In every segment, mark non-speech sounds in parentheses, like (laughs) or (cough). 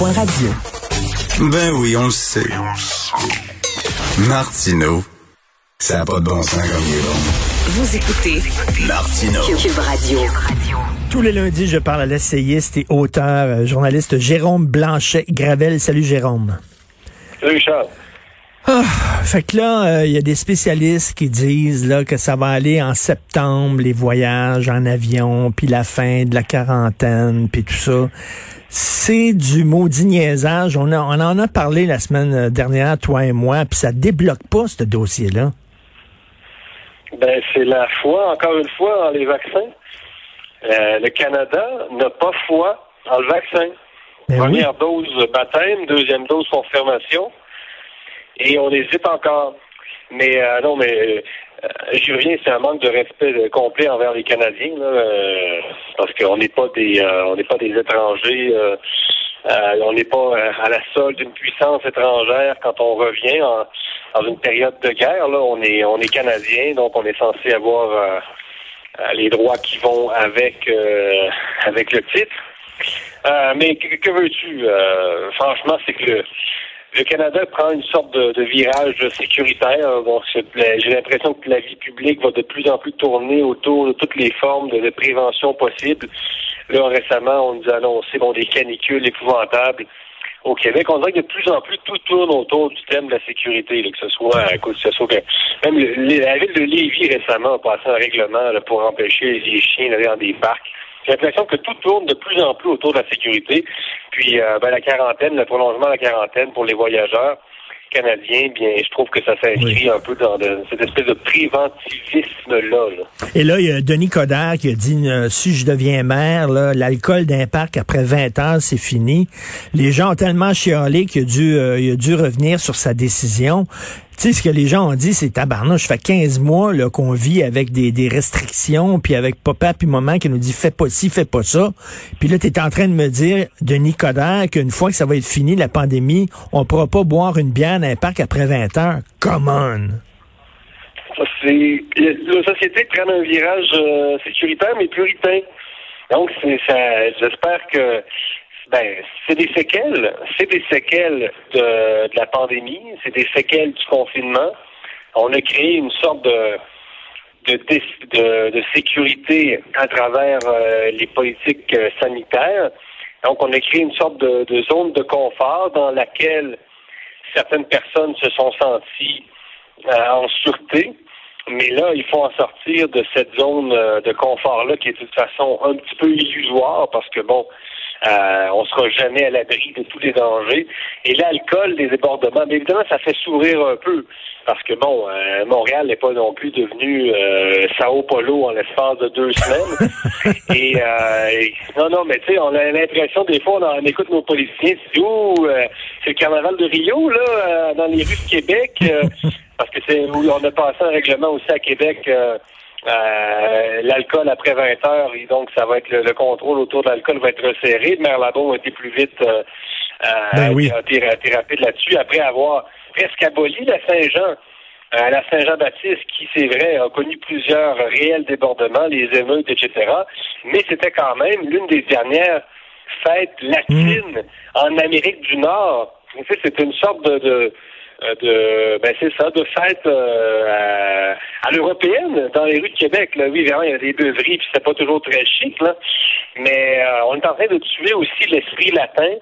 cube.radio. Ben oui, on le sait. Martineau, ça n'a pas de bon sens comme il est bon. Vous écoutez Martineau. Cube Radio. Tous les lundis, je parle à l'essayiste et auteur, euh, journaliste Jérôme Blanchet-Gravel. Salut Jérôme. Salut Charles. Ah, fait que là, euh, il y a des spécialistes qui disent là que ça va aller en septembre, les voyages en avion, puis la fin de la quarantaine, puis tout ça. C'est du maudit niaisage. On, a, on en a parlé la semaine dernière, toi et moi, puis ça débloque pas ce dossier-là. Ben, c'est la foi, encore une fois, dans les vaccins. Euh, le Canada n'a pas foi dans le vaccin. Ben Première dose baptême, deuxième dose confirmation. Et on hésite encore. Mais euh, non, mais euh, je reviens, c'est un manque de respect euh, complet envers les Canadiens, là, euh, parce qu'on n'est pas des euh, on n'est pas des étrangers. euh, euh, on n'est pas euh, à la solde d'une puissance étrangère quand on revient en, dans une période de guerre. Là, on est on est canadien, donc on est censé avoir euh, euh, les droits qui vont avec euh, avec le titre. Euh, mais que, que veux-tu? Euh, Franchement, c'est que le Canada prend une sorte de, virage sécuritaire. J'ai l'impression que la vie publique va de plus en plus tourner autour de toutes les formes de, prévention possibles. Là, récemment, on nous a annoncé bon, des canicules épouvantables au Québec. On dirait que de plus en plus, tout tourne autour du thème de la sécurité, que ce soit, écoute, que ce soit même le- la ville de Lévis récemment a passé un règlement pour empêcher les chiens d'aller dans des parcs. J'ai l'impression que tout tourne de plus en plus autour de la sécurité. Puis euh, ben, la quarantaine, le prolongement de la quarantaine pour les voyageurs canadiens, bien, je trouve que ça s'inscrit un peu dans de- cette espèce de préventivisme-là. là. Et là, il y a Denis Coderre qui a dit, euh, si je deviens maire, l'alcool d'un parc après 20 ans, c'est fini. Les gens ont tellement chialé qu'il a dû, euh, il a dû revenir sur sa décision. Tu sais, ce que les gens ont dit, c'est tabarnouche, ça fait 15 mois là, qu'on vit avec des, des restrictions, puis avec papa puis maman qui nous dit fais pas ci, fais pas ça. Puis là, tu es en train de me dire, Denis Coderre, qu'une fois que ça va être fini, la pandémie, on pourra pas boire une bière dans un parc après 20 heures. Come on! C'est la société prend un virage euh, sécuritaire mais puritain. Donc c'est ça j'espère que ben c'est des séquelles, c'est des séquelles de, la pandémie, c'est des séquelles du confinement. On a créé une sorte de de, sécurité à travers euh, les politiques euh, sanitaires. Donc, on a créé une sorte de, de zone de confort dans laquelle certaines personnes se sont senties euh, en sûreté. Mais là, il faut en sortir de cette zone euh, de confort-là qui est de toute façon un petit peu illusoire parce que, bon, euh, on sera jamais à l'abri de tous les dangers. Et l'alcool, les débordements, mais évidemment, ça fait sourire un peu parce que, bon, euh, Montréal n'est pas non plus devenu euh, Sao Paulo en l'espace de deux semaines. (laughs) et, euh, et- non, non, mais tu sais, on a l'impression des fois, on, écoute nos policiers, c'est ouh, euh, c'est le carnaval de Rio, là, euh, dans les rues de Québec, euh, parce que c'est on a passé un règlement aussi à Québec. euh, euh, l'alcool après 20 heures, et donc ça va être le, le contrôle autour de l'alcool va être resserré. Le maire Labon a été plus vite, euh, euh, Ben oui. a été, a été rapide là-dessus, après avoir presque aboli la Saint-Jean. Euh, la Saint-Jean-Baptiste, qui, c'est vrai, a connu plusieurs réels débordements, les émeutes, etc. Mais c'était quand même l'une des dernières fêtes latines en Amérique du Nord. En fait, c'était une sorte de, de, de ben c'est ça, de fête euh, à, à l'européenne dans les rues de Québec. Là. Oui, vraiment, il y a des beuveries, puis c'était pas toujours très chic, là. Mais euh, on est en train de tuer aussi l'esprit latin,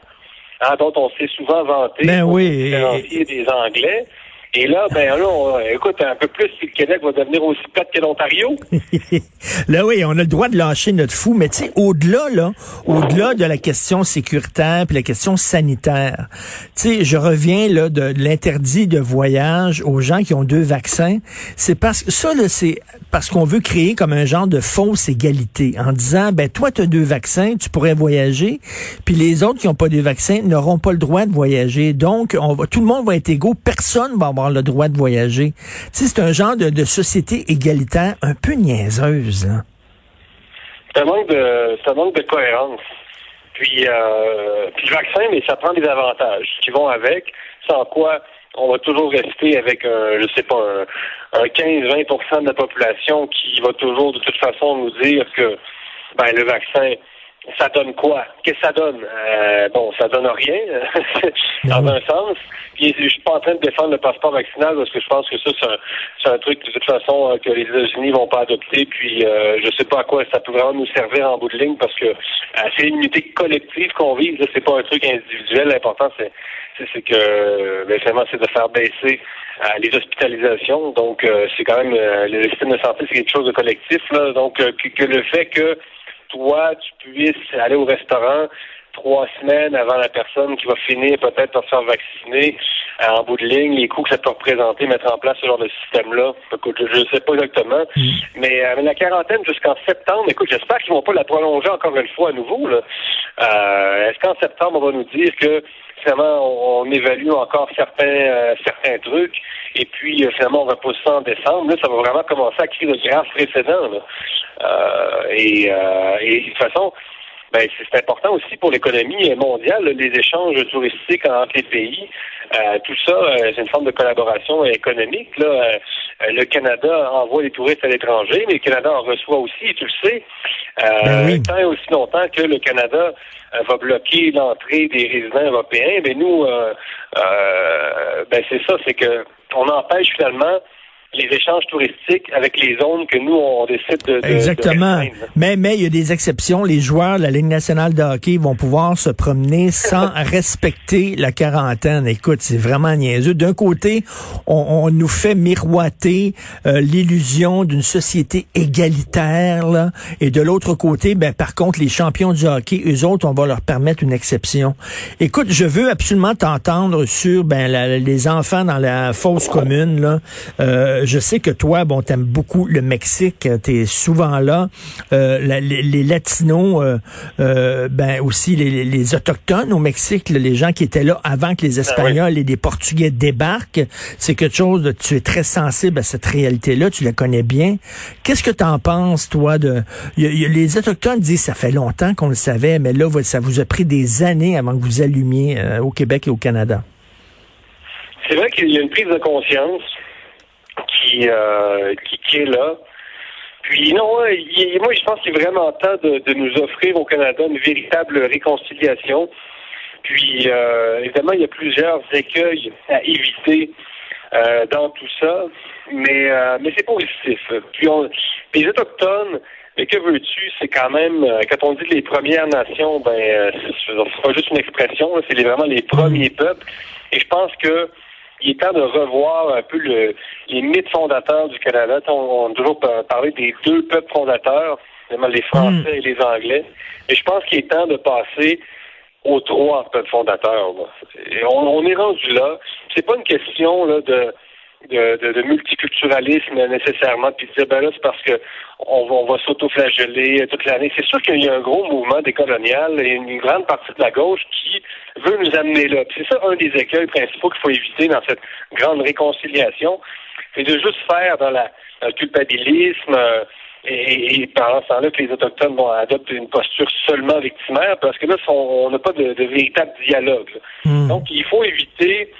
hein, dont on s'est souvent vanté Ben oui, des Anglais. Et là, ben là, on- écoute, un peu plus si le Québec va devenir aussi plate que l'Ontario. (laughs) là, oui, on a le droit de lâcher notre fou, mais tu sais, au-delà, là, au-delà de la question sécuritaire puis la question sanitaire, tu sais, je reviens, là, de l'interdit de voyage aux gens qui ont deux vaccins. C'est parce que, ça, là, c'est parce qu'on veut créer comme un genre de fausse égalité en disant, ben, toi, tu as deux vaccins, tu pourrais voyager, puis les autres qui n'ont pas de vaccins n'auront pas le droit de voyager. Donc, on va, tout le monde va être égaux, personne va le droit de voyager. C'est un genre de, société égalitaire un peu niaiseuse, là. C'est manque de, manque de cohérence. Puis, euh, puis le vaccin, mais ça prend des avantages qui vont avec, sans quoi on va toujours rester avec, un, je sais pas, un, un 15-20 de la population qui va toujours de toute façon nous dire que ben, le vaccin ça donne quoi? Qu'est-ce que ça donne? Euh, bon, ça donne rien, (laughs) dans un sens. Puis, je suis pas en train de défendre le passeport vaccinal parce que je pense que ça, c'est un, truc de toute façon euh, que les États-Unis vont pas adopter. Puis, euh, je sais pas à quoi ça peut vraiment nous servir en bout de ligne parce que euh, c'est une unité collective qu'on vise. C'est pas un truc individuel. L'important, c'est c'est que ben, finalement, c'est de faire baisser les hospitalisations. Donc, c'est quand même le système de santé, c'est quelque chose de collectif. Là. Donc, que le fait que toi, tu puisses aller au restaurant trois semaines avant la personne qui va finir peut-être par se faire vacciner euh, en bout de ligne, les coûts que ça peut représenter, mettre en place ce genre de système-là. Écoute, je ne sais pas exactement. Mm. Mais, euh, la quarantaine jusqu'en septembre, écoute, j'espère qu'ils vont pas la prolonger encore une fois à nouveau. Là. Euh, est-ce qu'en septembre, on va nous dire que finalement, on, évalue encore certains certains trucs, et puis finalement, on va ça en décembre. Là, ça va vraiment commencer à créer de graves précédents. et, et de toute façon, ben, c'est important aussi pour l'économie mondiale, les échanges touristiques entre les pays. Euh, tout ça, euh, c'est une forme de collaboration économique. Là. Euh, le Canada envoie des touristes à l'étranger, mais le Canada en reçoit aussi, tu le sais. Ben Tant et aussi longtemps que le Canada va bloquer l'entrée des résidents européens, mais nous, ben c'est ça, c'est que on empêche finalement les échanges touristiques avec les zones que nous, on décide de... Exactement. mais, mais il y a des exceptions. Les joueurs de la Ligue nationale de hockey vont pouvoir se promener sans (laughs) respecter la quarantaine. Écoute, c'est vraiment niaiseux. D'un côté, on, nous fait miroiter euh, l'illusion d'une société égalitaire, là, et de l'autre côté, ben, par contre, les champions du hockey, eux autres, on va leur permettre une exception. Écoute, je veux absolument t'entendre sur ben, les enfants dans la fosse commune. Là. Euh, euh, je sais que toi, bon, t'aimes beaucoup le Mexique, t'es souvent là. Euh, les, Latinos, euh, ben aussi les, autochtones au Mexique, les gens qui étaient là avant que les ben Espagnols et les Portugais débarquent, c'est quelque chose de, tu es très sensible à cette réalité-là, tu la connais bien. Qu'est-ce que tu en penses, toi, de les autochtones disent ça fait longtemps qu'on le savait, mais là, ça vous a pris des années avant que vous allumiez au Québec et au Canada. C'est vrai qu'il y a une prise de conscience euh, qui, qui, est là. Puis non, moi je pense qu'il est vraiment temps de, nous offrir au Canada une véritable réconciliation. Puis euh, évidemment, il y a plusieurs écueils à éviter euh, dans tout ça, mais mais c'est positif. Puis les autochtones, mais que veux-tu, c'est quand même quand on dit les Premières Nations, ben c'est pas juste une expression, c'est vraiment les premiers peuples. Et je pense que il est temps de revoir un peu le, les mythes fondateurs du Canada. On, a toujours parlé des deux peuples fondateurs, les Français et les Anglais. Et je pense qu'il est temps de passer aux trois peuples fondateurs. on, est rendu là. C'est pas une question là, de de, de, multiculturalisme nécessairement, puis dire ben là c'est parce que on va, on va s'autoflageller toute l'année. C'est sûr qu'il y a un gros mouvement décolonial et une grande partie de la gauche qui veut nous amener là. C'est ça un des écueils principaux qu'il faut éviter dans cette grande réconciliation, c'est de juste faire dans la, le culpabilisme. Euh, et, et, pendant ce temps-là que les Autochtones vont adopter une posture seulement victimaire, parce que là, on n'a pas de, véritable dialogue. Hmm. Donc, il faut éviter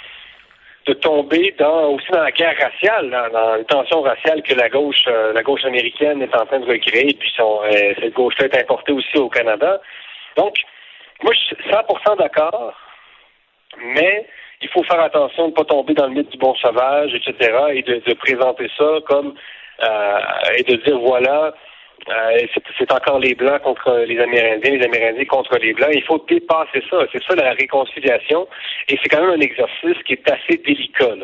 de tomber dans aussi dans la guerre raciale, dans, dans la tension raciale que la gauche euh, la gauche américaine est en train de recréer, puis son, euh, cette gauche-là est importée aussi au Canada. Donc, moi, je suis 100% d'accord, mais il faut faire attention de ne pas tomber dans le mythe du bon sauvage, etc., et de, de présenter ça comme euh, et de dire voilà, euh, c'est encore les Blancs contre les Amérindiens, les Amérindiens contre les Blancs. Il faut dépasser ça. C'est ça la réconciliation. Et c'est quand même un exercice qui est assez délicat.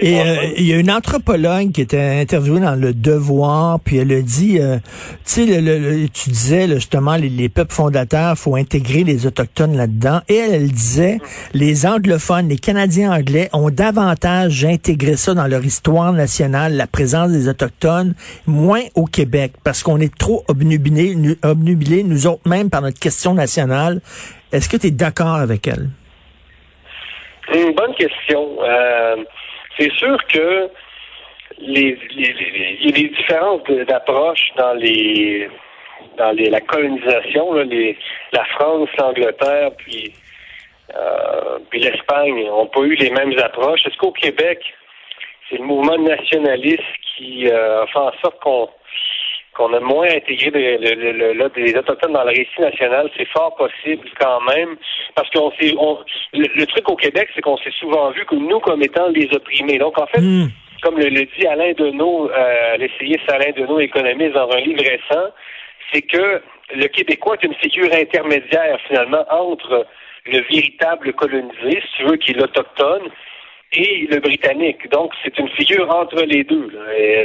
Et euh, il y a une anthropologue qui était interviewée dans Le Devoir, puis elle a dit, euh, tu sais, tu disais justement les, peuples fondateurs, faut intégrer les autochtones là-dedans. Et elle, elle disait, les anglophones, les Canadiens anglais ont davantage intégré ça dans leur histoire nationale, la présence des autochtones, moins au Québec, parce qu'on est trop obnubilés, nous autres même, par notre question nationale. Est-ce que tu es d'accord avec elle? C'est une bonne question. Euh, c'est sûr que les, il y a des différences d'approche dans les dans les, la colonisation, la France, l'Angleterre, puis, euh, puis l'Espagne n'ont pas eu les mêmes approches. Est-ce qu'au Québec, c'est le mouvement nationaliste qui euh, fait en sorte qu'on qu'on a moins intégré des Autochtones dans le récit national, c'est fort possible quand même, parce qu'on s'est, le, truc au Québec, c'est qu'on s'est souvent vu que nous comme étant les opprimés. Donc en fait, hmm. comme le, dit Alain Deneau, euh, l'essayiste Alain Deneau, économiste, dans un livre récent, c'est que le Québécois est une figure intermédiaire finalement entre le véritable colonisé, si tu veux, qui est l'autochtone, et le britannique. Donc, c'est une figure entre les deux.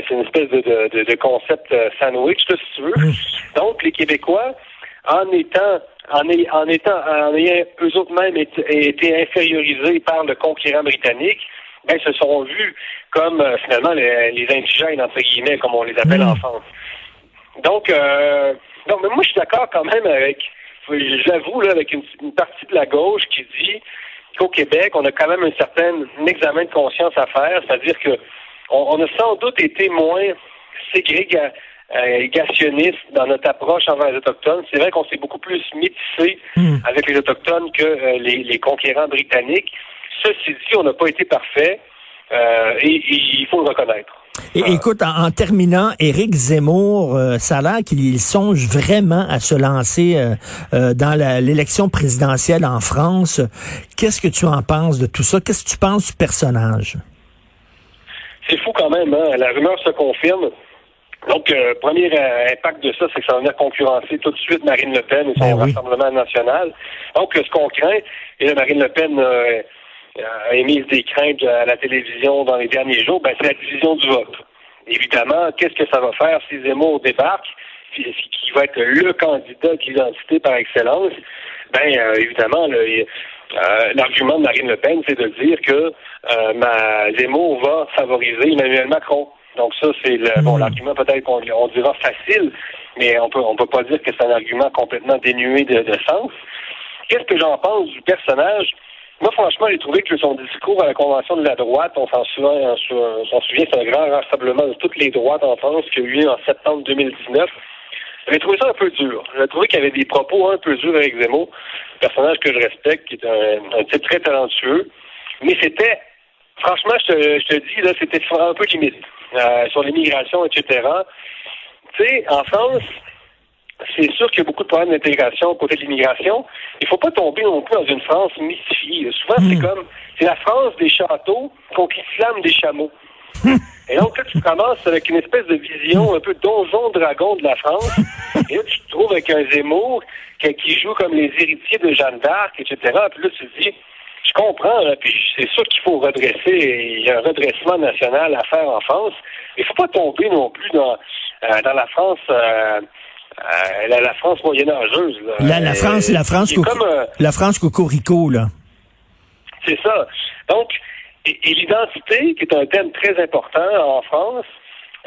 C'est une espèce de, concept euh, sandwich, si tu veux. Mm. Donc, les Québécois, en étant en, en étant en ayant eux autres mêmes été, infériorisés par le conquérant britannique, ben, se sont vus comme euh, finalement les, indigènes, entre guillemets, comme on les appelle mm. en France. Donc, euh, donc moi je suis d'accord quand même avec j'avoue là, avec une, partie de la gauche qui dit qu'au Québec, on a quand même un certain examen de conscience à faire, c'est-à-dire que on, a sans doute été moins ségrégationniste dans notre approche envers les Autochtones. C'est vrai qu'on s'est beaucoup plus métissé hmm. avec les Autochtones que euh, les, conquérants britanniques. Ceci dit, on n'a pas été parfait euh, et il faut le reconnaître. Et, écoute, en, terminant, Éric Zemmour, euh, ça a l'air qu'il songe vraiment à se lancer euh, euh, dans l'élection présidentielle en France. Qu'est-ce que tu en penses de tout ça? Qu'est-ce que tu penses du personnage? C'est fou quand même, hein? La rumeur se confirme. Donc, premier impact de ça, c'est que ça va venir concurrencer tout de suite Marine Le Pen et son ben Rassemblement national. Donc, ce qu'on craint, et Marine Le Pen a émis des craintes à la télévision dans les derniers jours, ben, c'est la division du vote. Évidemment, qu'est-ce que ça va faire si Zemmour débarque, qui, va être le candidat de l'identité par excellence? Ben, euh, évidemment, euh, l'argument de Marine Le Pen, c'est de dire que euh, ma, Zemmour va favoriser Emmanuel Macron. Donc ça, c'est le, bon, hmm. l'argument peut-être qu'on on dira facile, mais on peut on peut pas dire que c'est un argument complètement dénué de sens. Qu'est-ce que j'en pense du personnage? Moi, franchement, j'ai trouvé que son discours à la Convention de la droite, on s'en souvient, c'est un grand rassemblement de toutes les droites en France qui a eu en septembre 2019. J'avais trouvé ça un peu dur. J'ai trouvé qu'il y avait des propos un peu durs avec Zemmour, personnage que je respecte, qui est un, type très talentueux. Mais c'était, franchement, je te, je te dis, là, c'était un peu limite. Euh, sur l'immigration, etc. Tu sais, en France, c'est sûr qu'il y a beaucoup de problèmes d'intégration côté de l'immigration. Il ne faut pas tomber non plus dans une France mystifiée. Souvent, c'est hmm. comme, c'est la France des châteaux contre l'islam des chameaux. (laughs) Et donc, là, tu commences avec une espèce de vision un peu donjon-dragon de la France. (laughs) Et là, tu te trouves avec un Zemmour qui, joue comme les héritiers de Jeanne d'Arc, etc. Puis là, tu te dis, je comprends, puis c'est sûr qu'il faut redresser, il y a un redressement national à faire en France. Il ne faut pas tomber non plus dans, euh, dans la France... Euh, euh, la, France moyenâgeuse. La, la France, la France, euh, la France cocorico, là. C'est ça. Donc, et, l'identité, qui est un thème très important en France,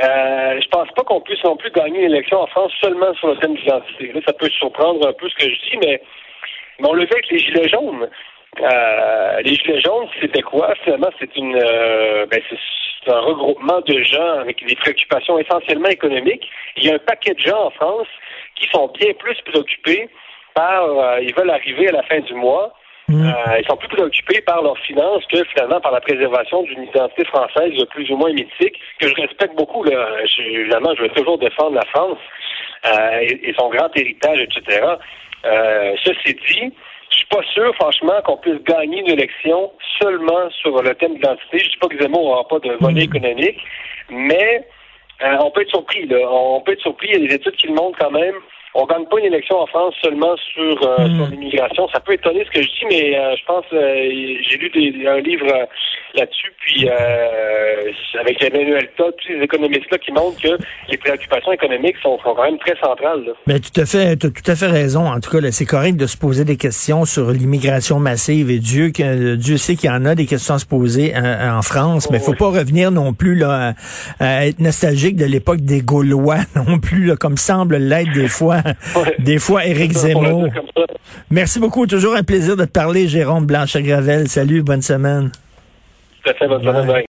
euh, je pense pas qu'on puisse non plus gagner une élection en France seulement sur le thème de l'identité. Là, ça peut surprendre un peu ce que je dis, mais, on le fait avec les gilets jaunes. Euh, les gilets jaunes, c'était quoi? Finalement, c'est une ben, c'est un regroupement de gens avec des préoccupations essentiellement économiques. Il y a un paquet de gens en France qui sont bien plus préoccupés par, euh, ils veulent arriver à la fin du mois, mm. euh, ils sont plus préoccupés par leurs finances que finalement par la préservation d'une identité française plus ou moins mythique, que je respecte beaucoup. Là. évidemment, je veux toujours défendre la France euh, et, son grand héritage, etc. ceci dit, je suis pas sûr, franchement, qu'on puisse gagner une élection seulement sur le thème de l'identité. Je dis pas que Zemmour n'aura pas de volet mm. économique, mais euh, on peut être surpris. Là. On peut être surpris. Il y a des études qui le montrent quand même. On gagne pas une élection en France seulement sur, euh, hmm. sur l'immigration. Ça peut étonner ce que je dis, mais euh, je pense j'ai lu des, un livre là-dessus, puis avec Emmanuel Todd, tous ces économistes-là qui montrent que les préoccupations économiques sont, quand même très centrales. Mais tout à fait, tu as tout à fait raison. En tout cas, c'est correct de se poser des questions sur l'immigration massive et Dieu, que, Dieu sait qu'il y en a des questions à se poser en, France, mais il faut pas revenir non plus là, à être nostalgique de l'époque des Gaulois (laughs) non plus, comme semble l'être des fois, des fois Éric Zemmour. Merci beaucoup, toujours un plaisir de te parler, Jérôme Blanchet-Gravel. Salut, bonne semaine. bonne semaine.